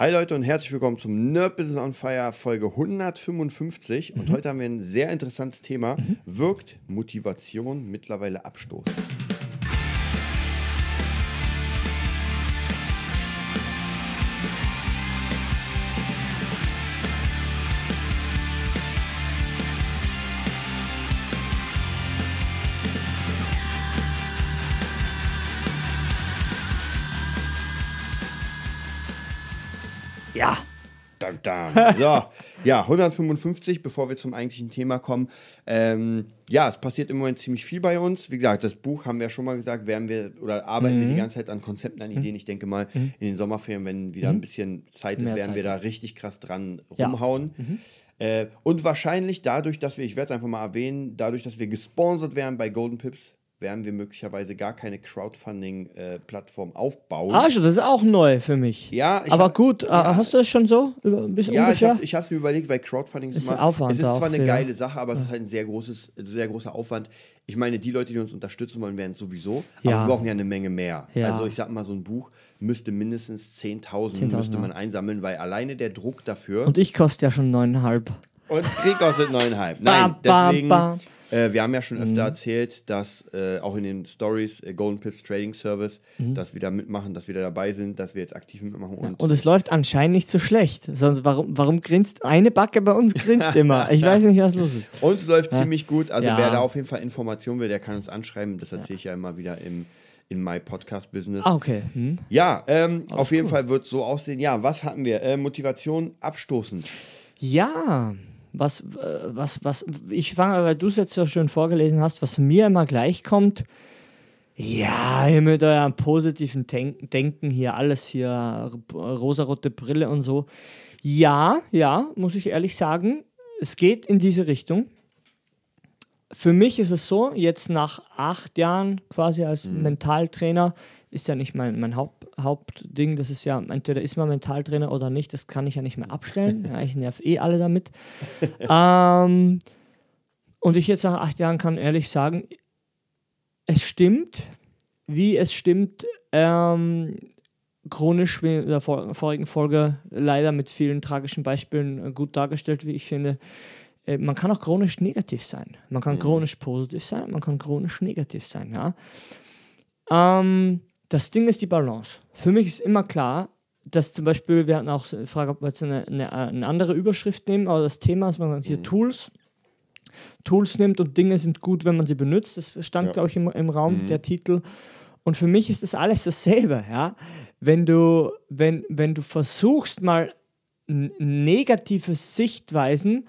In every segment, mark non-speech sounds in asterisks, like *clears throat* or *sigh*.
Hi Leute und herzlich willkommen zum Nerd Business on Fire Folge 155. Und heute haben wir ein sehr interessantes Thema. Wirkt Motivation mittlerweile Abstoß? Dam. So, ja, 155, bevor wir zum eigentlichen Thema kommen. Ähm, ja, es passiert im Moment ziemlich viel bei uns. Wie gesagt, das Buch haben wir schon mal gesagt, werden wir oder arbeiten wir die ganze Zeit an Konzepten, an Ideen. Ich denke mal, in den Sommerferien, wenn wieder ein bisschen Zeit ist, Mehr werden wir Zeit. da richtig krass dran Ja. rumhauen. Äh, und wahrscheinlich dadurch, dass wir, ich werde es einfach mal erwähnen, dadurch, dass wir gesponsert werden bei Golden Pips, werden wir möglicherweise gar keine Crowdfunding-Plattform aufbauen. Ah, schon, das ist auch neu für mich. Ja, ich Aber hab- gut, äh, hast du das schon so? Bis Ja, ich ungefähr? ich hab's mir überlegt, weil Crowdfunding ist, Ist immer, Aufwand es ist zwar eine geile Sache, aber es ist halt ein sehr großes, sehr großer Aufwand. Ich meine, die Leute, die uns unterstützen wollen, werden es sowieso, aber Ja. wir brauchen ja eine Menge mehr. Ja. Also ich sag mal, so ein Buch müsste mindestens 10.000 10.000, müsste ja. man einsammeln, weil alleine der Druck dafür Und ich koste ja schon neuneinhalb. und Krieg kostet neuneinhalb. Nein, Bam, deswegen, bam. Äh, wir haben ja schon öfter erzählt, dass äh, auch in den Stories äh, Golden Pips Trading Service, dass wir da mitmachen, dass wir da dabei sind, dass wir jetzt aktiv mitmachen und Mhm. Und es läuft anscheinend nicht so schlecht. Sonst, warum, warum grinst eine Backe bei uns grinst immer? Ich weiß nicht, was los ist. Uns läuft ziemlich gut. Also Ja. wer da auf jeden Fall Informationen will, der kann uns anschreiben. Das erzähle ich ja immer wieder im, in My Podcast Business. Ah, okay. Hm. Ja, ähm, auf jeden Fall wird es so aussehen. Ja, was hatten wir? Äh, Motivation abstoßend. Ja, was, äh, was, was, ich fange, weil du es jetzt so schön vorgelesen hast, was mir immer gleich kommt, ja, ihr mit eurem positiven Denk Denken hier, alles hier, rosarote Brille und so. Ja, ja, muss ich ehrlich sagen, es geht in diese Richtung. Für mich ist es so, jetzt nach acht Jahren quasi als Mentaltrainer, ist ja nicht mein, mein Haupt, Hauptding, das ist ja, entweder ist man Mentaltrainer oder nicht, das kann ich ja nicht mehr abstellen. *laughs* Ja, ich nerv eh alle damit. ähm, und ich jetzt nach acht Jahren kann ehrlich sagen, es stimmt, wie es stimmt, ähm, chronisch, wie in der vor vorigen Folge leider mit vielen tragischen Beispielen äh, gut dargestellt, wie ich finde. Äh, Man kann auch chronisch negativ sein. Man kann chronisch positiv sein, man kann chronisch negativ sein, ja. Ähm, das Ding ist die Balance. Für mich ist immer klar, dass zum Beispiel, wir hatten auch die Frage, ob wir jetzt eine, eine, eine andere Überschrift nehmen, aber das Thema ist, man sagt hier Tools. Tools nimmt und Dinge sind gut, wenn man sie benutzt. Das stand, Ja. glaube ich, im, im Raum, der Titel. Und für mich ist das alles dasselbe, ja. Wenn du, wenn, wenn du versuchst, mal negative Sichtweisen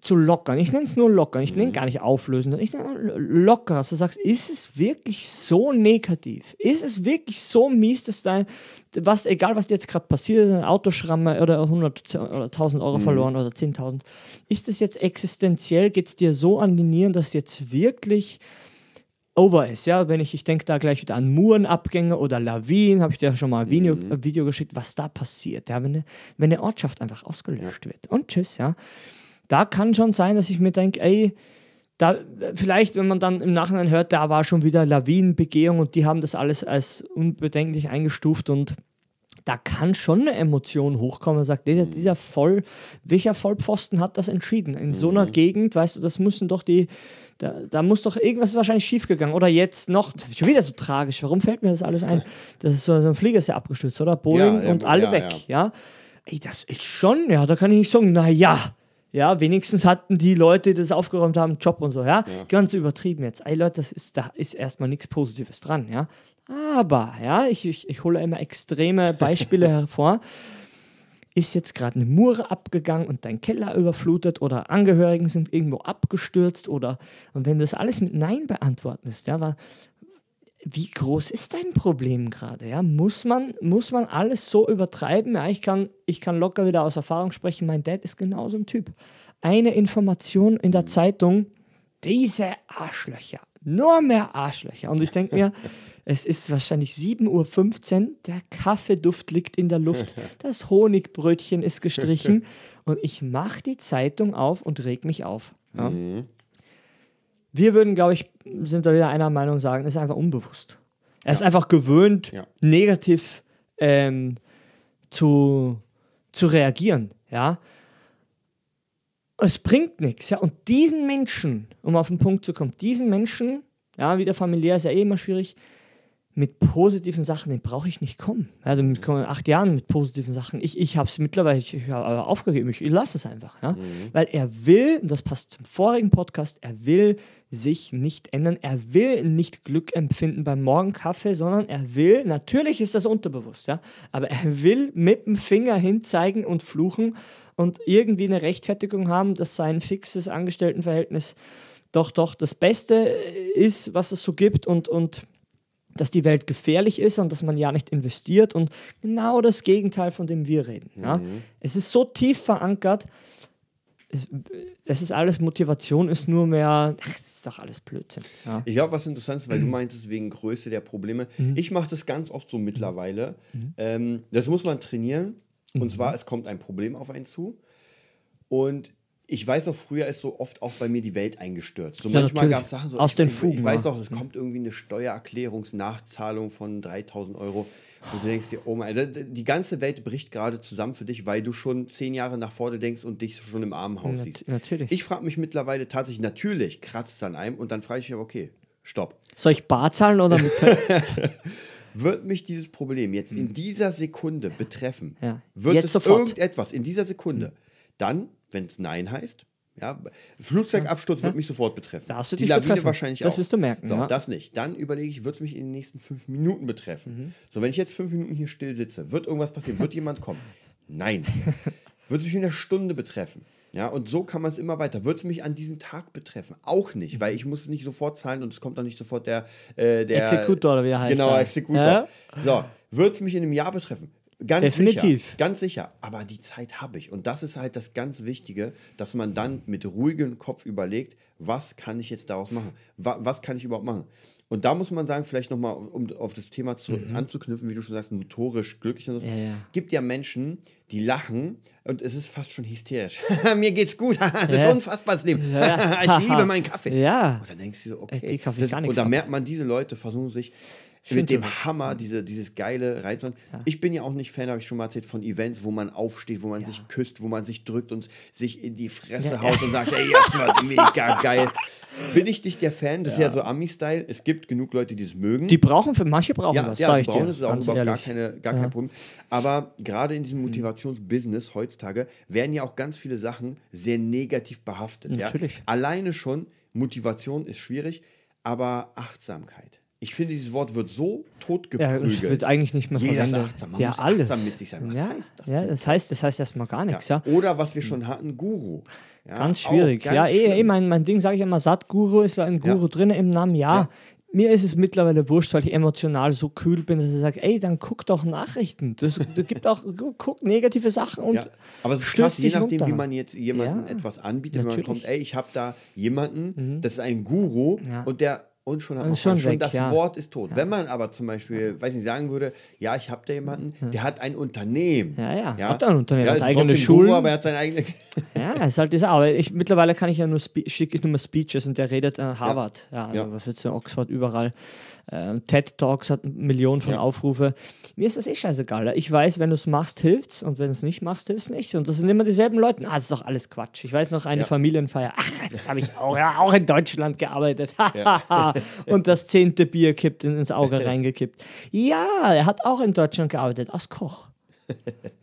zu lockern. Ich nenne es nur lockern, ich nenne gar nicht auflösen, sondern ich nenne mal locker. Dass du sagst, ist es wirklich so negativ? Ist es wirklich so mies, dass dein, was, egal was dir jetzt gerade passiert, ein Autoschramme oder 100 oder 1000 Euro verloren oder 10.000, ist es jetzt existenziell, geht es dir so an die Nieren, dass jetzt wirklich over ist, ja, wenn ich, ich denke da gleich wieder an Murenabgänge oder Lawinen, habe ich dir schon mal ein Video, ein Video geschickt, was da passiert, ja, wenn eine, wenn eine Ortschaft einfach ausgelöscht wird. Und tschüss, ja, da kann schon sein, dass ich mir denke, ey, da, vielleicht, wenn man dann im Nachhinein hört, da war schon wieder Lawinenbegehung und die haben das alles als unbedenklich eingestuft und da kann schon eine Emotion hochkommen und sagt, dieser, dieser Voll, welcher Vollpfosten hat das entschieden? In so einer Gegend, weißt du, das müssen doch die, da, da muss doch irgendwas wahrscheinlich schiefgegangen. Oder jetzt noch, schon wieder so tragisch, warum fällt mir das alles ein? *laughs* Das ist so, so ein Flieger ist ja abgestürzt, oder? Boeing Ja, ja, und alle ja, weg, ja. Ey, das ist schon, ja, da kann ich nicht sagen, na ja. Ja, wenigstens hatten die Leute, die das aufgeräumt haben, einen Job und so, ja. Ganz übertrieben jetzt. Ey Leute, das ist, da ist erstmal nichts Positives dran, ja. Aber, ja, ich, ich, ich hole immer extreme Beispiele *laughs* hervor. Ist jetzt gerade eine Mure abgegangen und dein Keller überflutet oder Angehörigen sind irgendwo abgestürzt oder und wenn das alles mit Nein beantwortest, ja, war, wie groß ist dein Problem gerade? Ja? Muss, man, muss man alles so übertreiben? Ja, ich, kann, ich kann locker wieder aus Erfahrung sprechen. Mein Dad ist genauso ein Typ. Eine Information in der Zeitung, diese Arschlöcher, nur mehr Arschlöcher. Und ich denke mir, *laughs* es ist wahrscheinlich 7.15 Uhr, der Kaffeeduft liegt in der Luft, das Honigbrötchen ist gestrichen *laughs* und ich mache die Zeitung auf und reg mich auf. Ja? Wir würden, glaube ich, sind da wieder einer Meinung sagen, es ist einfach unbewusst. Er ist einfach gewöhnt, Ja. negativ ähm, zu, zu reagieren, ja. Es bringt nichts, ja. Und diesen Menschen, um auf den Punkt zu kommen, diesen Menschen, ja, wieder familiär ist ja eh immer schwierig, mit positiven Sachen, den brauche ich nicht kommen. Ja, damit kommen acht Jahren mit positiven Sachen. Ich, ich habe es mittlerweile ich, ich hab aufgegeben. Ich, ich lasse es einfach. Ja? Mhm. Weil er will, und das passt zum vorigen Podcast, er will sich nicht ändern. Er will nicht Glück empfinden beim Morgenkaffee, sondern er will, natürlich ist das unterbewusst, ja, aber er will mit dem Finger hinzeigen und fluchen und irgendwie eine Rechtfertigung haben, dass sein fixes Angestelltenverhältnis doch, doch das Beste ist, was es so gibt und, und dass die Welt gefährlich ist und dass man ja nicht investiert und genau das Gegenteil, von dem wir reden. Mhm. Ja? Es ist so tief verankert, es, es, ist alles, Motivation ist nur mehr, ach, das ist doch alles Blödsinn. Ja. Ich glaube, was interessant ist, weil du meintest, wegen Größe der Probleme. Mhm. Ich mache das ganz oft so mittlerweile. Mhm. Ähm, das muss man trainieren. Und mhm. zwar, es kommt ein Problem auf einen zu. Und ich weiß noch, früher ist so oft auch bei mir die Welt eingestürzt. So ja, manchmal gab es Sachen so. Aus ich, den Fugen. Ich, ich weiß noch, es kommt irgendwie eine Steuererklärungsnachzahlung von 3000 Euro. Und du denkst dir, oh mein, die ganze Welt bricht gerade zusammen für dich, weil du schon zehn Jahre nach vorne denkst und dich schon im Armenhaus siehst. Natürlich. Ich frage mich mittlerweile tatsächlich, natürlich kratzt es an einem und dann frage ich mich, okay, stopp. Soll ich bar zahlen oder mit *laughs* Wird mich dieses Problem jetzt in dieser Sekunde betreffen? Ja. Wird jetzt es sofort. irgendetwas in dieser Sekunde? Dann wenn es Nein heißt. Ja, Flugzeugabsturz ja. wird mich sofort betreffen. Da hast du Die Lawine betreffen. wahrscheinlich das auch. Das wirst du merken. So, ja. das nicht. Dann überlege ich, wird es mich in den nächsten fünf Minuten betreffen? Mhm. So, wenn ich jetzt fünf Minuten hier still sitze, wird irgendwas passieren? Wird jemand kommen? Nein. *laughs* wird es mich in einer Stunde betreffen? Ja, und so kann man es immer weiter. Wird es mich an diesem Tag betreffen? Auch nicht, weil ich muss es nicht sofort zahlen und es kommt auch nicht sofort der, äh, der Exekutor, oder wie er heißt. Genau, Exekutor. Ja? So, wird es mich in einem Jahr betreffen? Ganz Definitiv. Sicher, ganz sicher. Aber die Zeit habe ich. Und das ist halt das ganz Wichtige, dass man dann mit ruhigem Kopf überlegt, was kann ich jetzt daraus machen? Was kann ich überhaupt machen? Und da muss man sagen, vielleicht nochmal, um auf das Thema zu, mhm. anzuknüpfen, wie du schon sagst, notorisch glücklich. Und so. Ja, ja. gibt ja Menschen, die lachen und es ist fast schon hysterisch. *laughs* Mir geht's gut, *laughs* es ist unfassbar das *laughs* Leben. ich liebe meinen Kaffee. Ja. Und dann denkst du so, Äh, okay. Das, und da merkt man, diese Leute versuchen sich Schön mit dem zu- Hammer, diese, dieses geile Reizen. Ich bin ja auch nicht Fan, habe ich schon mal erzählt, von Events, wo man aufsteht, wo man sich küsst, wo man sich drückt und sich in die Fresse Ja, haut und sagt, ey, das wird *laughs* mega geil. Bin ich nicht der Fan? Das ist ja so Ami-Style. Es gibt genug Leute, die es mögen. Die brauchen für manche brauchen ja, das, ja, die ich brauchen es ist auch überhaupt gar, keine, gar Ja. kein Problem. Aber gerade in diesem Motivationsbusiness heutzutage werden ja auch ganz viele Sachen sehr negativ behaftet. Ja? Natürlich. Alleine schon, Motivation ist schwierig, aber Achtsamkeit. Ich finde, dieses Wort wird so Ja, totgeprügelt. es wird eigentlich nicht mehr Jeder ist verwendet. achtsam. Man ja, muss alles. achtsam mit sich sein. Was ja, heißt das Ja, das heißt, das heißt erstmal gar nichts, ja. Oder was wir schon hatten, Guru. Ja, Ganz schwierig. ganz ja, eh, eh, mein, mein Ding sage ich immer, Satguru ist ein Guru Ja. drin im Namen, ja. Ja. Mir ist es mittlerweile wurscht, weil ich emotional so kühl bin, dass ich sage, ey, dann guck doch Nachrichten. Das, das gibt auch, guck negative Sachen und Ja, aber es ist krass, je nachdem, runter. wie man jetzt jemandem Ja, etwas anbietet, wenn man. Mhm. kommt, ey, ich habe da jemanden, das ist ein Guru Ja. und der und schon hat Und man schon schon weg, das ja. Wort ist tot. Wenn man aber zum Beispiel, weiß nicht, sagen würde, ja, ich habe da jemanden, der hat ein Unternehmen. Ja, ja, hat ein Unternehmen, ja, hat ist eigene. Guru, aber er hat seine eigene. Ja, ist halt das. Aber ich, mittlerweile kann ich ja nur schicke ich nur mal Speeches und der redet äh, Harvard. Ja, also Ja. was willst du, Oxford, überall. Ähm, TED Talks hat Millionen von Ja. Aufrufe. Mir ist das eh scheißegal. Ich weiß, wenn du es machst, hilft's und wenn du es nicht machst, hilft's nicht. Und das sind immer dieselben Leute. Ah, das ist doch alles Quatsch. Ich weiß noch eine Ja. Familienfeier. Ach, das habe ich auch, ja, auch in Deutschland gearbeitet. *laughs* und das zehnte Bier kippt in, ins Auge reingekippt. Ja, er hat auch in Deutschland gearbeitet, als Koch.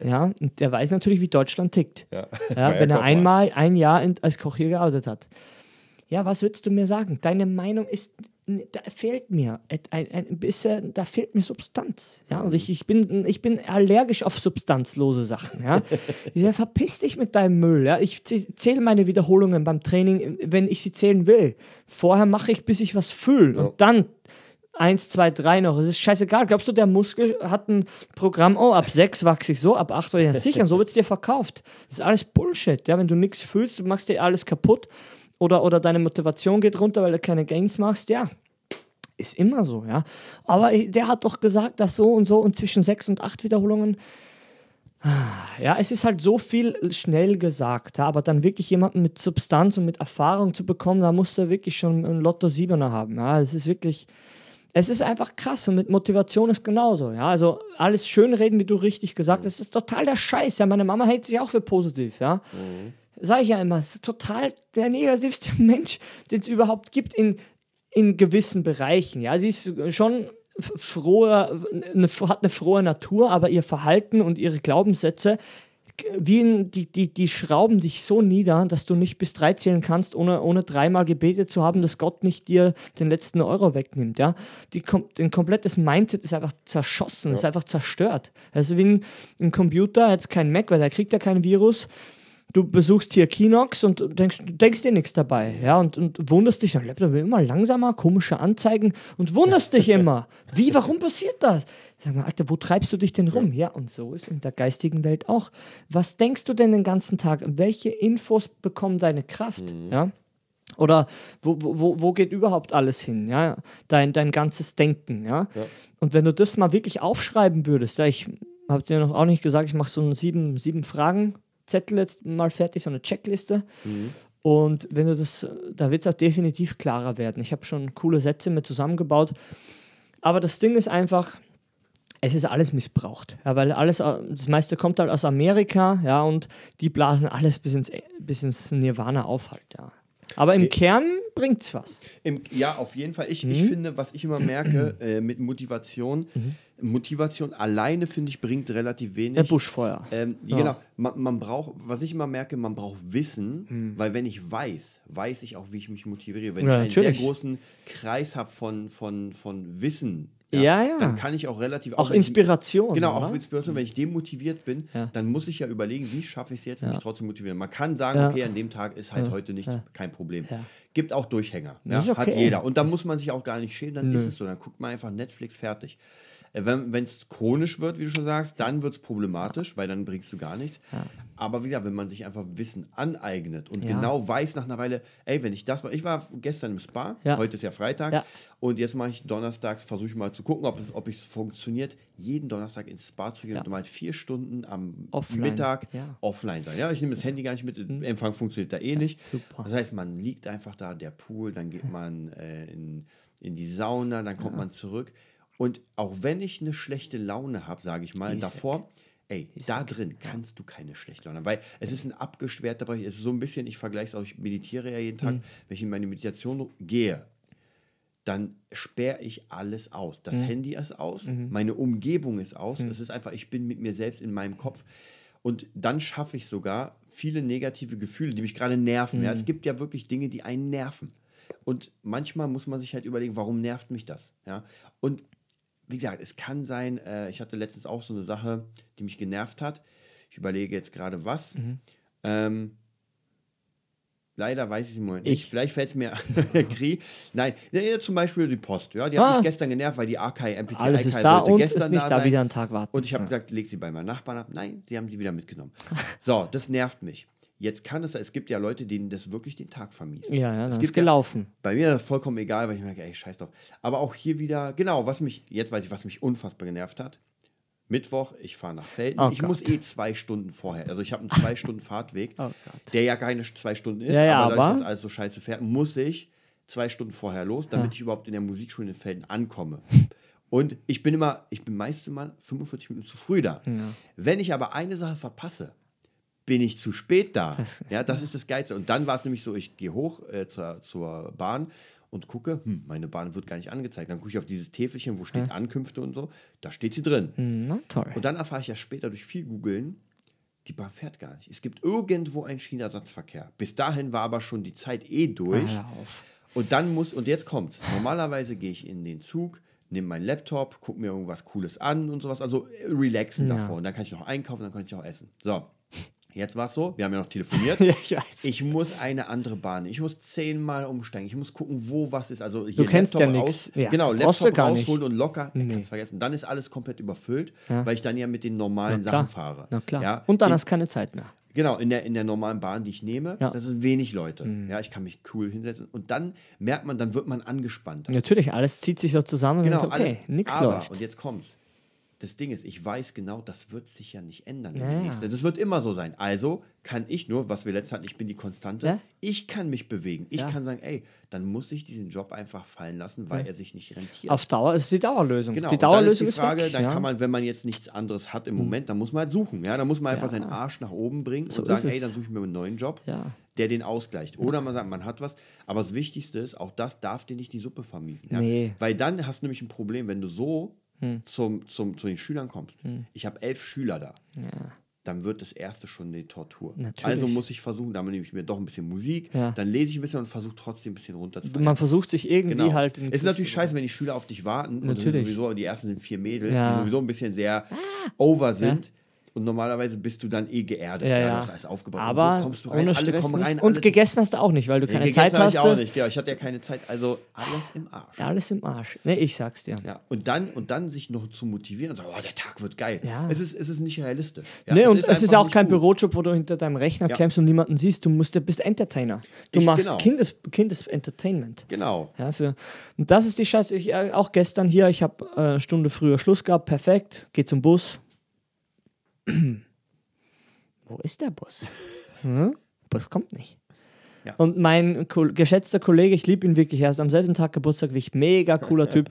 Ja, und der weiß natürlich, wie Deutschland tickt. Ja. Ja, wenn er einmal ein Jahr in, als Koch hier gearbeitet hat. Ja, was würdest du mir sagen? Deine Meinung ist, da fehlt mir ein, ein bisschen, da fehlt mir Substanz. Ja, und ich, ich, bin, ich bin allergisch auf substanzlose Sachen. Ja, ich sag, verpiss dich mit deinem Müll. Ja, ich zäh- zähle meine Wiederholungen beim Training, wenn ich sie zählen will. Vorher mache ich, bis ich was fühle. Und dann Eins, zwei, drei noch. Es ist scheißegal. Glaubst du, der Muskel hat ein Programm, oh, ab sechs wachse ich so, ab acht, ja sicher, so wird es dir verkauft. Das ist alles Bullshit. Ja, wenn du nichts fühlst, du machst dir alles kaputt oder, oder deine Motivation geht runter, weil du keine Gains machst, ja. Ist immer so, ja. Aber der hat doch gesagt, dass so und so und zwischen sechs und acht Wiederholungen. Ja, es ist halt so viel schnell gesagt, ja, aber dann wirklich jemanden mit Substanz und mit Erfahrung zu bekommen, da musst du wirklich schon einen Lotto Siebener haben. Ja, es ist wirklich, es ist einfach krass und mit Motivation ist genauso. Ja, also alles schönreden, wie du richtig gesagt hast, ist total der Scheiß. Ja, meine Mama hält sich auch für positiv. Ja, mhm. Sage ich ja immer, es ist total der negativste *laughs* Mensch, den es überhaupt gibt in, in gewissen Bereichen. Ja, die ist schon frohe, eine, hat eine frohe Natur, aber ihr Verhalten und ihre Glaubenssätze wie in, die, die, die schrauben dich so nieder, dass du nicht bis drei zählen kannst, ohne, ohne dreimal gebetet zu haben, dass Gott nicht dir den letzten Euro wegnimmt. Ja? Die, den komplettes Mindset ist einfach zerschossen, ja. ist einfach zerstört. Also wie ein, ein Computer, jetzt kein Mac, weil der kriegt ja kein Virus, du besuchst hier Kinox und denkst, denkst dir nichts dabei, ja, und, und wunderst dich, der Laptop immer langsamer, komische Anzeigen und wunderst dich *laughs* immer. Wie, warum passiert das? Sag mal, Alter, wo treibst du dich denn rum? Ja, und so ist in der geistigen Welt auch. Was denkst du denn den ganzen Tag? Welche Infos bekommen deine Kraft? Mhm. Ja? Oder wo, wo, wo geht überhaupt alles hin? Ja? Dein, dein ganzes Denken. Ja? ja? Und wenn du das mal wirklich aufschreiben würdest, ja, ich habe dir noch auch nicht gesagt, ich mache so einen sieben, sieben Fragen Zettel jetzt mal fertig, so eine Checkliste. Mhm. Und wenn du das, da wird es auch definitiv klarer werden. Ich habe schon coole Sätze mit zusammengebaut. Aber das Ding ist einfach, es ist alles missbraucht. Ja, weil alles, das meiste kommt halt aus Amerika, ja, und die blasen alles bis ins, bis ins Nirvana auf halt, ja. Aber im äh, Kern bringt es was. Im, ja, auf jeden Fall. Ich, mhm. ich finde, was ich immer merke *clears throat* äh, mit Motivation, mhm. Motivation alleine, finde ich, bringt relativ wenig. Der Buschfeuer. Ähm, ja. Genau. Man, man, braucht, was ich immer merke, man braucht Wissen, mhm. weil wenn ich weiß, weiß ich auch, wie ich mich motiviere. Wenn ja, ich einen natürlich. sehr großen Kreis habe von, von, von Wissen, ja, ja, ja, dann kann ich auch relativ. Auch, auch Inspiration. Ich, genau, oder? auch Inspiration. Wenn ich demotiviert bin, ja. dann muss ich ja überlegen, wie schaffe ich es jetzt, mich trotzdem motivieren. Man kann sagen, okay, an dem Tag ist halt heute nichts, kein Problem. Gibt auch Durchhänger. Okay. Hat jeder. Und da muss man sich auch gar nicht schämen, dann Nö. ist es so. Dann guckt man einfach Netflix fertig. Äh, wenn es chronisch wird, wie du schon sagst, dann wird es problematisch, weil dann bringst du gar nichts. Ja. Aber wie gesagt, wenn man sich einfach Wissen aneignet und ja. genau weiß nach einer Weile, ey, wenn ich das mache, ich war gestern im Spa, ja. heute ist ja Freitag und jetzt mache ich donnerstags, versuche ich mal zu gucken, ob es ob es funktioniert, jeden Donnerstag ins Spa zu gehen und mal vier Stunden am offline. Mittag offline sein. Ja, ich nehme das Handy gar nicht mit, mhm. Empfang funktioniert da eh nicht. Super. Das heißt, man liegt einfach da, der Pool, dann geht man äh, in, in die Sauna, dann kommt man zurück. Und auch wenn ich eine schlechte Laune habe, sage ich mal, davor, weg. ey, ist da drin kannst du keine schlechte Laune haben. Weil es ist ein abgesperrter Bereich. Es ist so ein bisschen, ich vergleiche es auch, ich meditiere ja jeden Tag. Mhm. Wenn ich in meine Meditation gehe, dann sperre ich alles aus. Das mhm. Handy ist aus, mhm. meine Umgebung ist aus. Mhm. Es ist einfach, ich bin mit mir selbst in meinem Kopf. Und dann schaffe ich sogar viele negative Gefühle, die mich gerade nerven. Ja, es mhm. gibt ja wirklich Dinge, die einen nerven. Und manchmal muss man sich halt überlegen, warum nervt mich das? Ja? Und wie gesagt, es kann sein, äh, ich hatte letztens auch so eine Sache, die mich genervt hat. Ich überlege jetzt gerade was. Mhm. Ähm, leider weiß ich es im Moment nicht. Vielleicht fällt es mir *laughs* Kri. Nein, ja, zum Beispiel die Post. Ja, die ah. hat mich gestern genervt, weil die Arkai, MPC Alles ist da und gestern ist nicht da, da wieder einen Tag warten. Und ich habe ja. gesagt, leg sie bei meinem Nachbarn ab. Nein, sie haben sie wieder mitgenommen. *laughs* so, das nervt mich. Jetzt kann es, es gibt ja Leute, denen das wirklich den Tag vermisst. Ja, ja, das ist gelaufen. Ja, bei mir ist das vollkommen egal, weil ich merke, ey, scheiß doch. Aber auch hier wieder, genau, was mich, jetzt weiß ich, was mich unfassbar genervt hat. Mittwoch, ich fahre nach Felden. Oh ich Gott. muss eh zwei Stunden vorher. Also ich habe einen zwei Stunden Fahrtweg, oh der ja keine zwei Stunden ist, ja, ja, aber dadurch, dass alles so scheiße fährt, muss ich zwei Stunden vorher los, damit ja. ich überhaupt in der Musikschule in Felden ankomme. Und ich bin immer, ich bin meistens mal 45 Minuten zu früh da. Wenn ich aber eine Sache verpasse, bin ich zu spät da. Das ja, das ist das Geilste. Und dann war es nämlich so, ich gehe hoch äh, zur, zur Bahn und gucke, hm, meine Bahn wird gar nicht angezeigt. Dann gucke ich auf dieses Täfelchen, wo steht ja. Ankünfte und so. Da steht sie drin. Na toll. Und dann erfahre ich ja später durch viel Googeln, die Bahn fährt gar nicht. Es gibt irgendwo einen Schienenersatzverkehr. Bis dahin war aber schon die Zeit eh durch. Und dann muss, und jetzt kommt's. Normalerweise gehe ich in den Zug, nehme meinen Laptop, gucke mir irgendwas Cooles an und sowas. Also äh, relaxen ja. davor. Und dann kann ich noch einkaufen, dann kann ich auch essen. So. Jetzt war es so, wir haben ja noch telefoniert. *laughs* ich, ich muss eine andere Bahn. Ich muss zehnmal umsteigen. Ich muss gucken, wo was ist. Also hier du kennst Laptop ja nichts. Ja, genau, Laptop rausholen und locker. Nee. Kannst vergessen. Dann ist alles komplett überfüllt, ja. weil ich dann ja mit den normalen Sachen fahre. Na klar. Ja? Und dann in, hast du keine Zeit mehr. Genau, in der, in der normalen Bahn, die ich nehme, ja. das sind wenig Leute. Mhm. Ja, ich kann mich cool hinsetzen. Und dann merkt man, dann wird man angespannt. Natürlich, alles zieht sich so zusammen genau, und okay, nichts läuft. Und jetzt kommt's das Ding ist, ich weiß genau, das wird sich ja nicht ändern. Ja, ja. nächste. Das wird immer so sein. Also kann ich nur, was wir letztes hatten, ich bin die Konstante, Ja. ich kann mich bewegen. Ich Ja. kann sagen, ey, dann muss ich diesen Job einfach fallen lassen, weil er sich nicht rentiert. Auf Dauer ist die Dauerlösung. Genau, die Dauerlösung ist die Frage, weg, dann ja. Hm. kann man, wenn man jetzt nichts anderes hat im Moment, dann muss man halt suchen. Ja, dann muss man einfach Ja. seinen Arsch nach oben bringen So und sagen, ist ey, dann suche ich mir einen neuen Job, Ja. der den ausgleicht. Oder man sagt, man hat was. Aber das Wichtigste ist, auch das darf dir nicht die Suppe vermiesen. Ja? Nee. Hm. Weil dann hast du nämlich ein Problem, wenn du so zum, zum, zu den Schülern kommst. Ich habe elf Schüler da. Ja. Dann wird das erste schon eine Tortur. Natürlich. Also muss ich versuchen, dann nehme ich mir doch ein bisschen Musik, Ja. dann lese ich ein bisschen und versuche trotzdem ein bisschen runterzufahren. Man versucht sich irgendwie Genau. halt. es ist natürlich scheiße, wenn die Schüler auf dich warten. Und Natürlich. sowieso, die ersten sind vier Mädels, Ja. die sowieso ein bisschen sehr over sind. Und normalerweise bist du dann eh geerdet. Ja, Ja. Du hast alles aufgebaut. und Aber so kommst du rein, ohne alle Stress kommen rein. Und gegessen hast du auch nicht, weil du keine Zeit hast. Ich auch nicht. Ja, ich hatte ja keine Zeit. Also alles im Arsch. Ja, alles im Arsch. Nee, ich sag's dir. Ja, und dann, und dann sich noch zu motivieren und sagen, oh, der Tag wird geil. Ja. Es, ist, es ist nicht realistisch. Ja, nee, und es ist einfach ja auch kein gut. Bürojob, wo du hinter deinem Rechner Ja. klemmst und niemanden siehst. Du musst, du bist Entertainer. Du Ich- machst genau. Kindes, Kindesentertainment. Genau. Ja, für, und das ist die Scheiße. Ich, äh, auch gestern hier, ich habe äh, eine Stunde früher Schluss gehabt, perfekt, geh zum Bus. Wo ist der Bus? Hm? Bus kommt nicht. Ja. Und mein ko geschätzter Kollege, ich liebe ihn wirklich, er ist am selben Tag Geburtstag wie ich, mega cooler *laughs* Typ.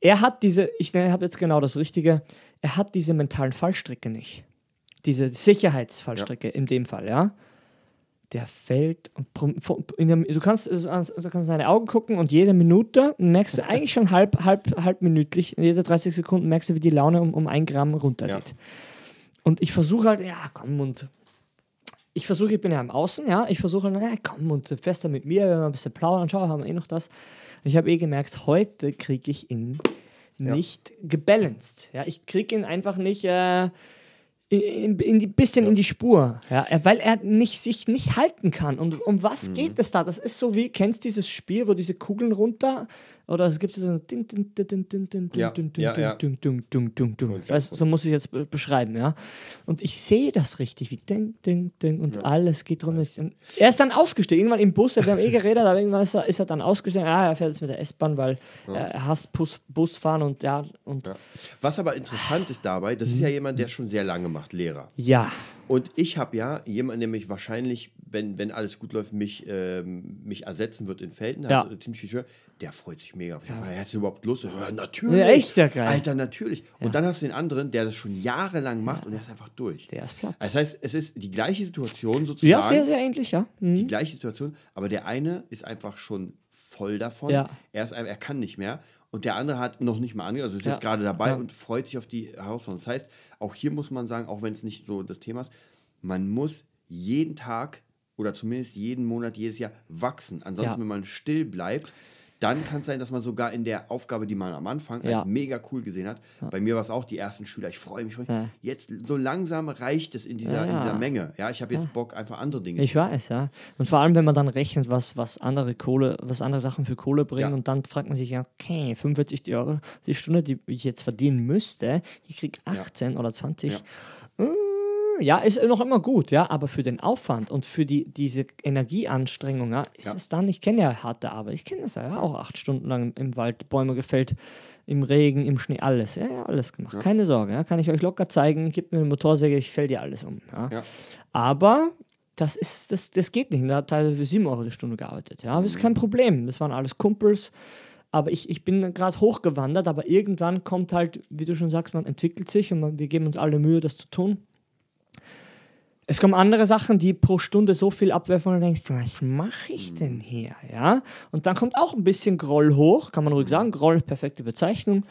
Er hat diese, ich habe jetzt genau das Richtige, er hat diese mentalen Fallstricke nicht. Diese Sicherheitsfallstricke in dem Fall, ja. Der fällt der, du kannst du kannst in seine Augen gucken und jede Minute merkst du *laughs* eigentlich schon halb, halb, halb minütlich, jede 30 Sekunden merkst du, wie die Laune um, um ein Gramm runtergeht. Und ich versuche halt, ja, komm und ich versuche, ich bin ja am Außen, ja, ich versuche, na komm und da mit mir, wenn wir ein bisschen plaudern, schau, haben wir eh noch das. Und ich habe eh gemerkt, heute kriege ich ihn nicht gebalanced. Ja, ich kriege ihn einfach nicht äh, in, in die, bisschen in die Spur, ja, weil er nicht, sich nicht halten kann. Und um was Mhm. geht es da? Das ist so wie, kennst du dieses Spiel, wo diese Kugeln runter, oder es gibt so ein din, din, din, din, din, din, Ja, din, din, ja, ja. din, din, din, din, din. Weißt, so muss ich jetzt be- beschreiben, ja. Und ich sehe das richtig, wie ding, ding, ding und alles geht runter. Er ist dann ausgestiegen, irgendwann im Bus, wir haben eh geredet, aber irgendwann ist er, ist er dann ausgestiegen. Ah, er fährt jetzt mit der S-Bahn, weil er hasst Bus, Busfahren und ja, und Ja. Was aber interessant ist dabei, das ist ja jemand, der schon sehr lange macht, Lehrer. ja. Und ich habe ja jemanden, der mich wahrscheinlich, wenn, wenn alles gut läuft, mich, ähm, mich ersetzen wird in Felden, Ja. hat ziemlich viel Schwer. Der freut sich mega. Ja. Hast du überhaupt Lust? Ja, natürlich. Ja, echt, ja, geil. Alter, natürlich. Und dann hast du den anderen, der das schon jahrelang macht und der ist einfach durch. Der ist platt. Das heißt, es ist die gleiche Situation sozusagen. Ja, sehr, sehr ähnlich, ja. Mhm. Die gleiche Situation, aber der eine ist einfach schon voll davon. Ja. Er, ist, er kann nicht mehr. Und der andere hat noch nicht mal angefangen, also ist Ja. jetzt gerade dabei Ja. und freut sich auf die Herausforderung. Das heißt, auch hier muss man sagen, auch wenn es nicht so das Thema ist, man muss jeden Tag oder zumindest jeden Monat, jedes Jahr wachsen. Ansonsten, Ja. wenn man still bleibt, dann kann es sein, dass man sogar in der Aufgabe, die man am Anfang Ja. als mega cool gesehen hat, bei mir war es auch die ersten Schüler, ich freue mich, freu mich. Ja. jetzt so langsam reicht es in dieser, Ja, in dieser ja. Menge. Ja, ich habe jetzt Bock, einfach andere Dinge Ich weiß, ja. Und vor allem, wenn man dann rechnet, was, was andere Kohle, was andere Sachen für Kohle bringen, Ja. und dann fragt man sich, ja, okay, 45 Euro die Stunde, die ich jetzt verdienen müsste, ich kriege 18 oder 20. Ja. Ja, ist noch immer gut, ja, aber für den Aufwand und für die, diese Energieanstrengung, ja, ist Ja. es dann, ich kenne ja harte Arbeit, ich kenne das ja auch acht Stunden lang im, Wald, Bäume gefällt, im Regen, im Schnee, alles, ja, ja alles gemacht. Keine Sorge, ja, kann ich euch locker zeigen, gib mir eine Motorsäge, ich fäll dir alles um. Ja. Ja. Aber das ist, das, das geht nicht. Da hat teilweise für 7 Euro die Stunde gearbeitet. Ja, aber ist kein Problem. Das waren alles Kumpels. Aber ich, ich bin gerade hochgewandert, aber irgendwann kommt halt, wie du schon sagst, man entwickelt sich und man, wir geben uns alle Mühe, das zu tun. Es kommen andere Sachen, die pro Stunde so viel abwerfen und du denkst, was mache ich denn hier? Ja? Und dann kommt auch ein bisschen Groll hoch, kann man ruhig sagen. Groll perfekte Bezeichnung.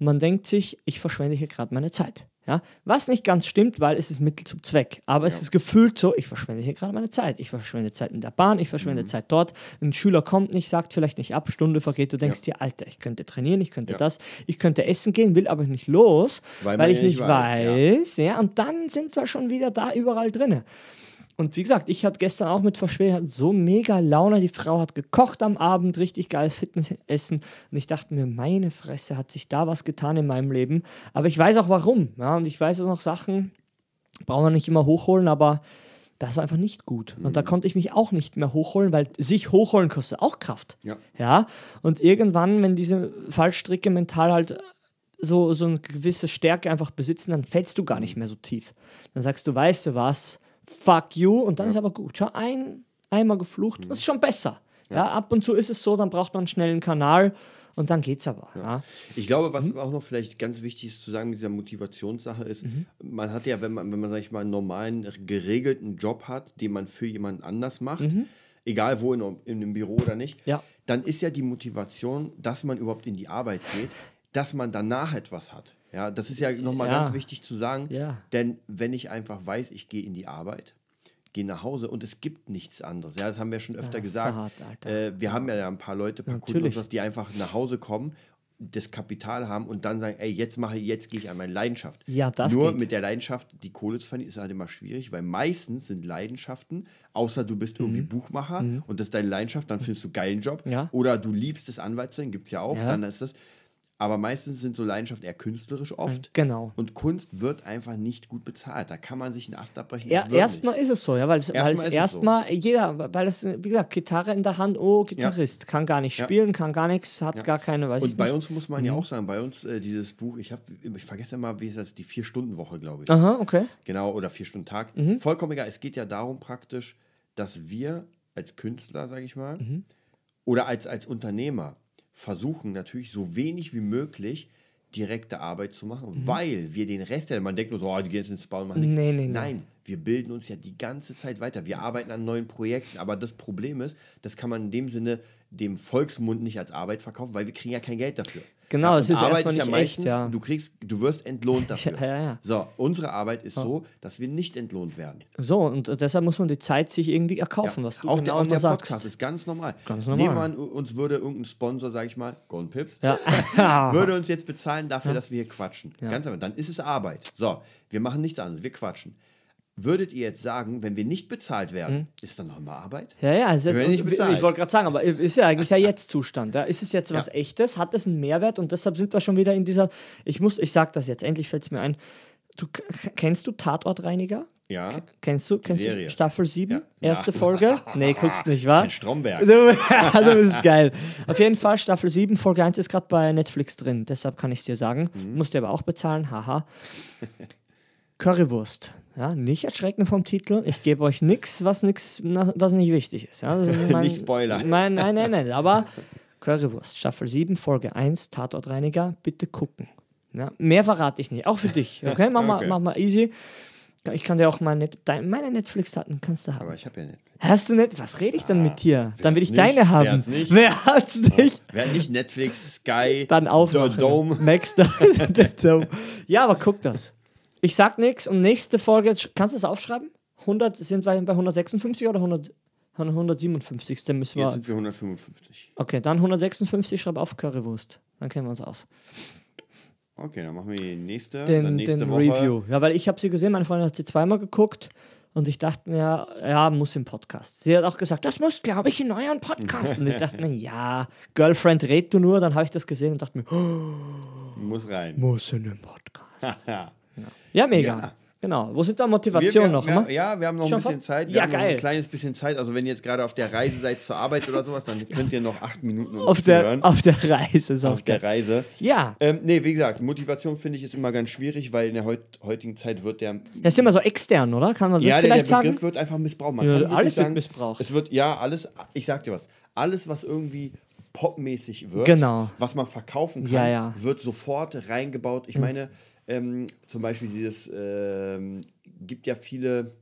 Und man denkt sich, ich verschwende hier gerade meine Zeit. Ja? Was nicht ganz stimmt, weil es ist Mittel zum Zweck. Aber es ist gefühlt so, ich verschwende hier gerade meine Zeit. Ich verschwende Zeit in der Bahn, ich verschwende Zeit dort. Ein Schüler kommt nicht, sagt vielleicht nicht ab, Stunde vergeht, du denkst dir, Alter, ich könnte trainieren, ich könnte Ja. das, ich könnte essen gehen, will aber nicht los, Weil weil, ich ja nicht weiß. weiß, ja, und dann sind wir schon wieder da überall drin. Und wie gesagt, ich hatte gestern auch mit Verspätung hatte so mega Laune. Die Frau hat gekocht am Abend, richtig geiles Fitnessessen. Und ich dachte mir, meine Fresse, hat sich da was getan in meinem Leben. Aber ich weiß auch warum. Ja, und ich weiß auch noch Sachen, brauchen wir nicht immer hochholen, aber das war einfach nicht gut. Und Mhm. da konnte ich mich auch nicht mehr hochholen, weil sich hochholen kostet auch Kraft. Ja. Ja, und irgendwann, wenn diese Fallstricke mental halt so, so eine gewisse Stärke einfach besitzen, dann fällst du gar nicht mehr so tief. Dann sagst du, weißt du was, fuck you und dann ist aber gut. Schau, ein, einmal geflucht, das ist schon besser. Ja. ab und zu ist es so, dann braucht man einen schnellen Kanal und dann geht's aber. Ja. Ich glaube, was auch noch vielleicht ganz wichtig ist zu sagen mit dieser Motivationssache ist, man hat ja, wenn man, wenn man, sag ich mal, einen normalen, geregelten Job hat, den man für jemanden anders macht, egal wo, in, in einem Büro oder nicht, Ja. dann ist ja die Motivation, dass man überhaupt in die Arbeit geht, dass man danach etwas hat. Ja, das ist ja nochmal Ja. ganz wichtig zu sagen, Ja. denn wenn ich einfach weiß, ich gehe in die Arbeit, gehe nach Hause und es gibt nichts anderes. Ja, das haben wir schon öfter das ist gesagt. hart, äh, wir haben ja ein paar Leute, ein paar Kunden, und Natürlich. was, die einfach nach Hause kommen, das Kapital haben und dann sagen, ey, jetzt mache ich, jetzt gehe ich an meine Leidenschaft. Ja, das Nur geht. mit der Leidenschaft die Kohle zu verdienen, ist halt immer schwierig, weil meistens sind Leidenschaften, außer du bist irgendwie Buchmacher und das ist deine Leidenschaft, dann findest du geilen Job. Mhm. Ja. Oder du liebst es, Anwalt zu sein, gibt es ja auch, Ja. dann ist das. Aber meistens sind so Leidenschaften eher künstlerisch oft. Genau. Und Kunst wird einfach nicht gut bezahlt. Da kann man sich einen Ast abbrechen. Ja, erstmal ist es so, ja, weil es, Erstmal es erstmal jeder, weil es, wie gesagt, Gitarre in der Hand, oh, Gitarrist, kann gar nicht Ja. spielen, kann gar nichts, hat gar keine, weiß Und bei nicht. uns muss man Mhm. ja auch sagen, bei uns äh, dieses Buch, ich habe, ich vergesse immer, wie ist das, die Vier-Stunden-Woche, glaube ich. Aha, okay. Genau, oder Vier-Stunden-Tag. Mhm. Vollkommen egal. Es geht ja darum praktisch, dass wir als Künstler, sage ich mal, Mhm. oder als, als Unternehmer versuchen natürlich so wenig wie möglich direkte Arbeit zu machen, weil wir den Rest, ja, man denkt nur so, oh, die gehen jetzt ins Bau und machen nichts. Nee, nee, nee. Nein, wir bilden uns ja die ganze Zeit weiter. Wir arbeiten an neuen Projekten, aber das Problem ist, das kann man in dem Sinne dem Volksmund nicht als Arbeit verkaufen, weil wir kriegen ja kein Geld dafür. Genau, es ist Arbeit erstmal nicht echt, ja. du kriegst, du wirst entlohnt *laughs* dafür. Ja, ja, ja. So, unsere Arbeit ist so, dass wir nicht entlohnt werden. So, und deshalb muss man die Zeit sich irgendwie erkaufen, was du auch genau der, auch der sagst. Podcast ist ganz normal. Ganz normal. Nehmen wir an, uns würde irgendein Sponsor, sag ich mal, Golden Pips, Ja. *laughs* würde uns jetzt bezahlen dafür, dass wir hier quatschen. Ganz einfach. Dann ist es Arbeit. So, wir machen nichts anderes, wir quatschen. Würdet ihr jetzt sagen, wenn wir nicht bezahlt werden, Hm. ist dann nochmal Arbeit? Ja, ja, ist, werden nicht bezahlt. ich wollte gerade sagen, aber ist ja eigentlich der *laughs* Jetzt-Zustand. Ja? Ist es jetzt was Ja. Echtes? Hat es einen Mehrwert? Und deshalb sind wir schon wieder in dieser. Ich muss, ich sag das jetzt, endlich fällt es mir ein. Du k- kennst du Tatortreiniger? Ja. Kennst du, kennst Serie. du Staffel 7? Ja. Erste. Folge? *laughs* Nee, guckst nicht, wa? Kein Stromberg. Du, *laughs* du bist geil. Auf jeden Fall, Staffel 7, Folge 1 ist gerade bei Netflix drin. Deshalb kann ich es dir sagen. Mhm. Musst du aber auch bezahlen, haha. Currywurst. Ja, nicht erschrecken vom Titel. Ich gebe euch nichts, was, nix, was nicht wichtig ist. Ja, das ist *laughs* Nicht spoilern. Mein, nein, nein, nein. Aber Currywurst, Staffel 7, Folge 1, Tatortreiniger, bitte gucken. Ja, mehr verrate ich nicht. Auch für dich. Okay, mach, Mal, Okay. mach mal easy. Ich kann dir auch meine, meine Netflix-Daten kannst du haben. Aber ich habe ja nicht. Hast du nicht? Was rede ich denn mit dir? Dann will ich deine nicht? Wer haben. hat's nicht? Wer hat's nicht? Wer hat nicht Netflix, Sky, Dann. The Dome? Max *laughs* The Dome. Ja, aber guck das. Ich sag nichts und nächste Folge, kannst du es aufschreiben? 100, sind wir bei 156 oder 100, 157. müssen wir. Jetzt sind wir 155. Okay, dann 156, schreib auf Currywurst. Dann kennen wir uns aus. Okay, dann machen wir die nächste. dann Den, nächste den Woche. Review. Ja, weil ich habe sie gesehen, meine Freundin hat sie zweimal geguckt und ich dachte mir, ja, muss im Podcast. Sie hat auch gesagt, das muss, glaube ich, in euren Podcast. Und ich dachte mir, *laughs* ja, Girlfriend, red du nur. Dann habe ich das gesehen und dachte mir, oh, Muss rein. muss in den Podcast. *laughs* Ja. Ja, mega. Ja. Genau. Wo sind da Wir, Motivation wir, noch wir, immer? ja, wir haben noch Schon ein bisschen fast? Zeit. Wir Ja, haben noch geil. ein kleines bisschen Zeit. Also wenn ihr jetzt gerade auf der Reise seid zur Arbeit oder sowas, dann *laughs* könnt ihr noch acht Minuten uns Auf der, zuhören. auf der Reise. Ist auf der. Reise. Ja. Ähm, nee, wie gesagt, Motivation finde ich ist immer ganz schwierig, weil in der heut, heutigen Zeit wird der. Das ist immer so extern, oder? Kann man das ja, der, der vielleicht Begriff sagen? wird einfach missbraucht. Man Ja, alles wird sagen, missbraucht. Es wird, ja, alles, ich sag dir was, alles, was irgendwie popmäßig wird, Genau. was man verkaufen kann, Ja, ja. Mhm. wird sofort reingebaut. Ich meine, ähm, zum Beispiel dieses, ähm, gibt ja viele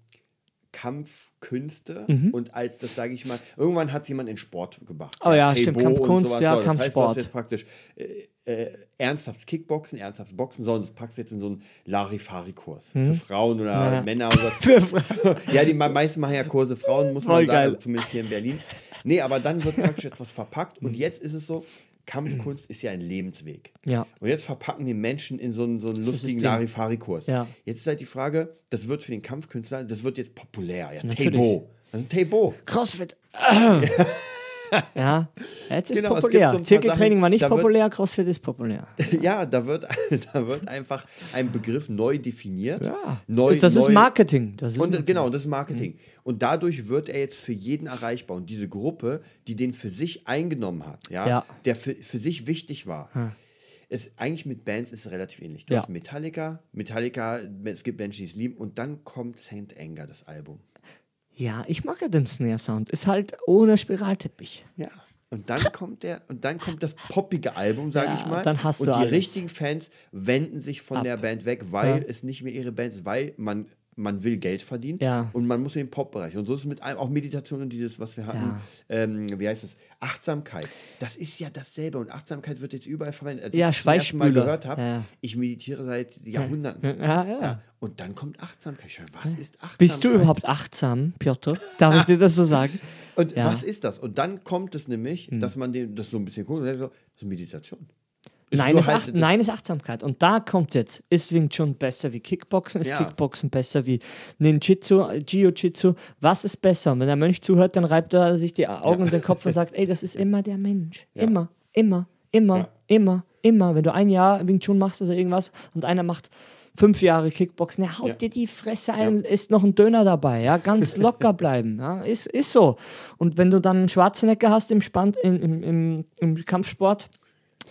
Kampfkünste und als das sage ich mal, irgendwann hat jemand in Sport gebracht. Mhm. Oh ja, stimmt, Kampfkunst, ja, so, das heißt, du Kampfsport. hast jetzt praktisch äh, äh, ernsthaftes Kickboxen, ernsthaftes Boxen, so, und das packst du jetzt in so einen Larifari-Kurs für Frauen oder Mhm. Ja. Männer und *laughs* so. *laughs* Ja, die me- meisten machen ja Kurse Frauen, muss Voll man sagen, also zumindest hier in Berlin. Nee, aber dann wird praktisch etwas verpackt und jetzt ist es so, Kampfkunst ist ja ein Lebensweg. Ja. Und jetzt verpacken die Menschen in so einen, so einen lustigen. Larifari-Kurs. Ja. Jetzt ist halt die Frage, das wird für den Kampfkünstler, das wird jetzt populär. Ja. Taibo. Das ist ein Taibo. Crossfit. *laughs* *laughs* ja, jetzt ist Genau, populär. so Zirkeltraining Sachen, war nicht wird- populär, Crossfit ist populär. *laughs* Ja, da wird, *laughs* da wird einfach ein Begriff neu definiert. Ja, Neu, das ist neu, Marketing. Das ist Und genau, das ist Marketing. Und dadurch wird er jetzt für jeden erreichbar. Und diese Gruppe, die den für sich eingenommen hat, ja, Ja. der für, für sich wichtig war, es, eigentlich mit Bands ist es relativ ähnlich. Du Ja. hast Metallica, Metallica, es gibt Menschen, die es lieben und dann kommt Saint Anger, das Album. Ja, ich mag ja den Snare-Sound. Ist halt ohne Spiralteppich. Ja. Und dann kommt der, und dann kommt das poppige Album, sage Ja, ich mal. dann hast und du die alles. richtigen Fans wenden sich von Ab. der Band weg, weil Ja. es nicht mehr ihre Band ist, weil man, man will Geld verdienen Ja. und man muss in den Pop-Bereich. Und so ist es mit allem, auch Meditation und dieses, was wir hatten, Ja. ähm, wie heißt das? Achtsamkeit. Das ist ja dasselbe und Achtsamkeit wird jetzt überall verwendet. Als Ja, ich das zum ersten Mal gehört habe, Ja. ich meditiere seit Jahrhunderten. Ja, ja. Ja. Und dann kommt Achtsamkeit. Was ist Achtsamkeit? Bist du überhaupt achtsam, Piotr? Darf ich dir das so sagen? *laughs* Und. Hm. was ist das? Und dann kommt es nämlich, dass man den, das so ein bisschen guckt und sagt so, das ist Meditation. Ist Nein ist, halt- nein, ist Achtsamkeit. Und da kommt jetzt, ist Wing Chun besser wie Kickboxen? Ist Ja. Kickboxen besser wie Ninjitsu, Jiu-Jitsu? Was ist besser? Und wenn der Mönch zuhört, dann reibt er sich die Augen und den Kopf und *laughs* sagt, ey, das ist immer der Mensch. Ja. Immer, immer, immer, Ja. immer, immer. Wenn du ein Jahr Wing Chun machst oder irgendwas und einer macht fünf Jahre Kickboxen, der haut Ja. dir die Fresse ein, ist noch ein Döner dabei, ja, ganz *laughs* locker bleiben, ja, ist, ist so. Und wenn du dann einen Schwarzenegger hast im, Spann, in, im, im, im Kampfsport,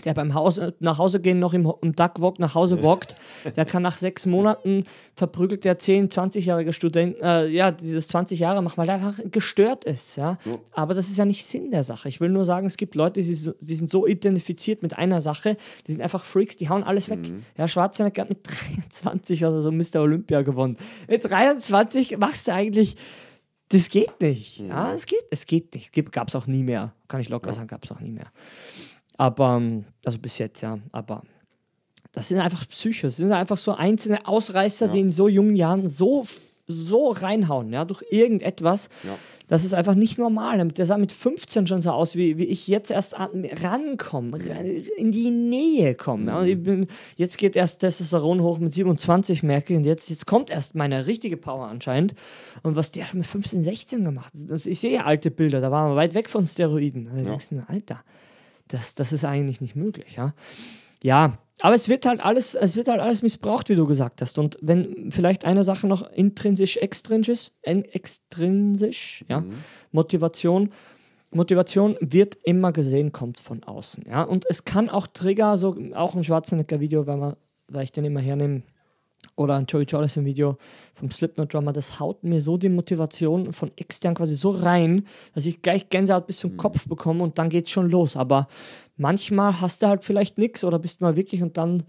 der beim Haus, nach Hause gehen noch im, im Duckwalk nach Hause walkt, der kann nach sechs Monaten verprügelt der 10-, 20-jährige Student, äh, ja, dieses 20 Jahre machen, weil der einfach gestört ist, ja. Aber das ist ja nicht Sinn der Sache. Ich will nur sagen, es gibt Leute, die, so- die sind so identifiziert mit einer Sache, die sind einfach Freaks, die hauen alles weg. Ja, Schwarzenegger hat mit *laughs* 23 oder so Mr. Olympia gewonnen. Mit 23 machst du eigentlich das geht nicht. Ja, es geht, es geht nicht. Gab es auch nie mehr. Kann ich locker sagen, gab es auch nie mehr. Aber, ähm, also bis jetzt, ja. Aber das sind einfach Psychos. Das sind einfach so einzelne Ausreißer, die in so jungen Jahren so, so reinhauen, ja, durch irgendetwas. Ja. Das ist einfach nicht normal. Der sah mit 15 schon so aus, wie, wie ich jetzt erst an- rankomme, ra- in die Nähe komme. Ja. Und ich bin, jetzt geht erst Testosteron hoch mit 27, merke ich, und jetzt, jetzt kommt erst meine richtige Power anscheinend. Und was der schon mit 15, 16 gemacht hat, ich sehe alte Bilder, da waren wir weit weg von Steroiden. Da denkst du, Alter, das, das ist eigentlich nicht möglich, ja. Ja, aber es wird halt alles, es wird halt alles missbraucht, wie du gesagt hast. Und wenn vielleicht eine Sache noch intrinsisch, extrinsisch, extrinsisch, ja, Motivation. Motivation wird immer gesehen, kommt von außen, ja. Und es kann auch Trigger, so auch ein Schwarzenegger-Video, weil, man- weil ich den immer hernehme, oder ein Joey Jordison Video vom Slipknot Drummer, das haut mir so die Motivation von extern quasi so rein, dass ich gleich Gänsehaut bis zum Kopf bekomme und dann geht's schon los. Aber manchmal hast du halt vielleicht nichts oder bist mal wirklich und dann,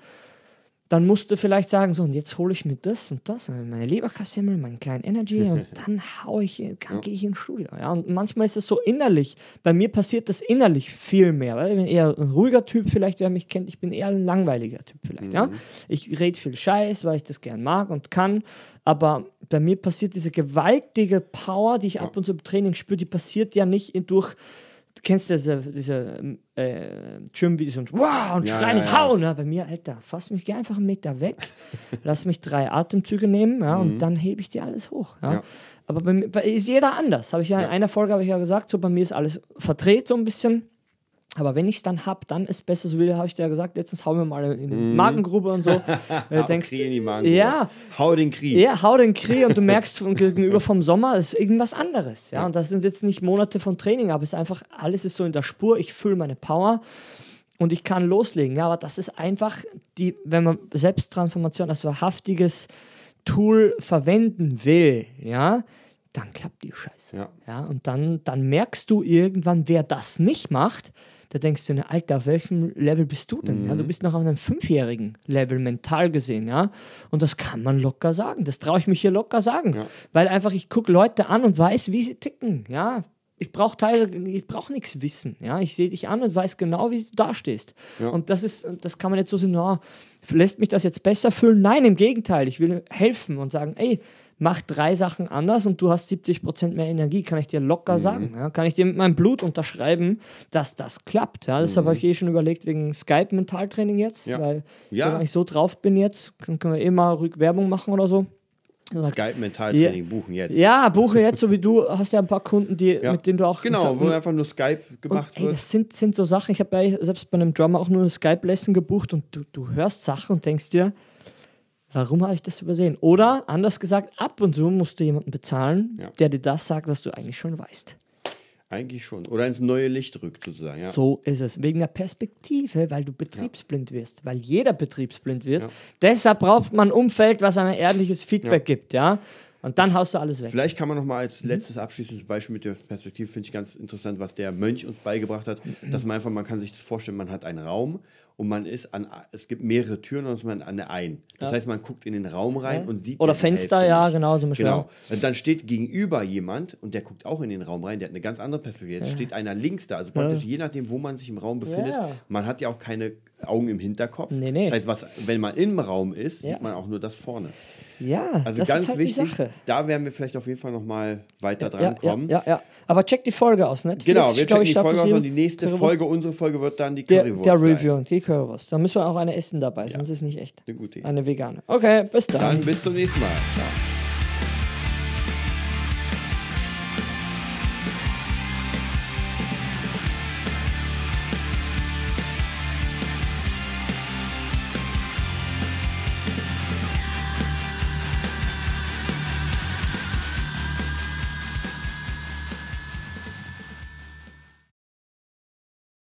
dann musst du vielleicht sagen, so und jetzt hole ich mir das und das, meine Leberkassemmel, meinen kleinen Energy *laughs* und dann hau ich, dann gehe ich ins Studio. Ja, und manchmal ist es so innerlich. Bei mir passiert das innerlich viel mehr, weil ich bin eher ein ruhiger Typ, vielleicht wer mich kennt, ich bin eher ein langweiliger Typ vielleicht. Ja? Ich rede viel Scheiß, weil ich das gern mag und kann, aber bei mir passiert diese gewaltige Power, die ich ab und zu im Training spüre, die passiert ja nicht durch Du kennst diese, diese äh, Gym-Videos und wow und Ja, schreien ja, und ja. hauen. Ja, bei mir, Alter, fass mich einfach einen Meter weg, *laughs* lass mich drei Atemzüge nehmen ja, und dann hebe ich dir alles hoch. Mhm. Ja. Aber bei mir bei, ist jeder anders. Habe ich ja, in einer Folge habe ich ja gesagt, so bei mir ist alles verdreht so ein bisschen. Aber wenn ich es dann habe, dann ist besser, so wie habe ich dir ja gesagt, letztens hau mir mal in die Magengrube und so. *laughs* Äh, denkst, Krieg in die Magen. ja, Hau den Krieg. ja, hau den Krieg und du *laughs* merkst gegenüber vom Sommer, es ist irgendwas anderes. Ja? Und das sind jetzt nicht Monate von Training, aber es ist einfach, alles ist so in der Spur, ich fühle meine Power und ich kann loslegen. Ja, aber das ist einfach die, wenn man Selbsttransformation als wahrhaftiges Tool verwenden will, ja, dann klappt die Scheiße. Ja. Ja, und dann, dann merkst du irgendwann, wer das nicht macht, da denkst du, ne, Alter, auf welchem Level bist du denn? Ja, Mhm. du bist noch auf einem fünfjährigen Level mental gesehen, ja. Und das kann man locker sagen. Das traue ich mich hier locker sagen. Ja. Weil einfach ich gucke Leute an und weiß, wie sie ticken, ja. Ich brauche Teile, ich brauche nichts wissen, ja. Ich sehe dich an und weiß genau, wie du dastehst. Ja. Und das ist, das kann man jetzt so sehen, na, lässt mich das jetzt besser fühlen? Nein, im Gegenteil. Ich will helfen und sagen, ey, mach drei Sachen anders und du hast 70% mehr Energie, kann ich dir locker Mhm. sagen. Ja? Kann ich dir mit meinem Blut unterschreiben, dass das klappt. Ja? Deshalb habe ich eh schon überlegt, wegen Skype-Mentaltraining jetzt, Mhm. Ja. weil Ja. wenn ich so drauf bin jetzt, können wir eh mal ruhig Werbung machen oder so. Sag, Skype Mentaltraining buchen jetzt. ja, buche jetzt, so wie du, hast ja ein paar Kunden, die, Ja. mit denen du auch Genau, wo einfach nur Skype gemacht und, ey, wird. das sind, sind so Sachen, ich habe ja selbst bei einem Drummer auch nur Skype-Lesson gebucht und du, du hörst Sachen und denkst dir, warum habe ich das übersehen? Oder anders gesagt, ab und zu musst du jemanden bezahlen, Ja. der dir das sagt, was du eigentlich schon weißt. Eigentlich schon. Oder ins neue Licht rückt, sozusagen. Ja. So ist es. Wegen der Perspektive, weil du betriebsblind wirst, weil jeder betriebsblind wird. Deshalb braucht man ein Umfeld, was einem ehrliches Feedback gibt, ja. Und dann haust du alles weg. Vielleicht kann man noch mal als letztes abschließendes Beispiel mit der Perspektive, finde ich ganz interessant, was der Mönch uns beigebracht hat, dass man einfach, man kann sich das vorstellen, man hat einen Raum und man ist an, es gibt mehrere Türen und ist man an der einen. Das heißt, man guckt in den Raum rein und sieht Oder Fenster, Hälfte ja, nicht. genau, zum Beispiel. Genau. Und dann steht gegenüber jemand und der guckt auch in den Raum rein, der hat eine ganz andere Perspektive. Jetzt steht einer links da, also praktisch je nachdem, wo man sich im Raum befindet, Ja. man hat ja auch keine Augen im Hinterkopf. Nee, nee. Das heißt, was, wenn man im Raum ist, Ja. sieht man auch nur das vorne. Ja, Also das ganz ist halt wichtig, die Sache. da werden wir vielleicht auf jeden Fall noch mal weiter Ja, dran ja, kommen. ja, ja. Aber check die Folge aus, Netflix. Genau, wir checken die Staffel Folge aus und die nächste Currywurst. Folge, unsere Folge wird dann die Der, Currywurst der sein. Review, die Currywurst. Da müssen wir auch eine essen dabei, sonst ist nicht echt. Eine gute Idee. Eine vegane. Okay, bis dann. Dann bis zum nächsten Mal. Ciao.